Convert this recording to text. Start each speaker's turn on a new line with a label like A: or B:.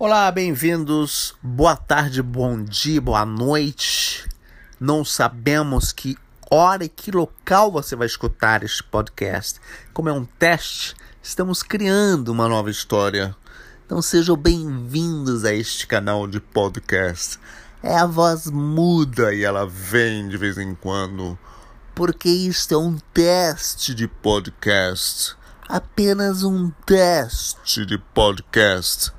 A: Olá, bem-vindos. Boa tarde, bom dia, boa noite. Não sabemos que hora e que local você vai escutar este podcast. Como é um teste, estamos criando uma nova história. Então sejam bem-vindos a este canal de podcast. É a voz muda e ela vem de vez em quando, porque isto é um teste de podcast. Apenas um teste de podcast.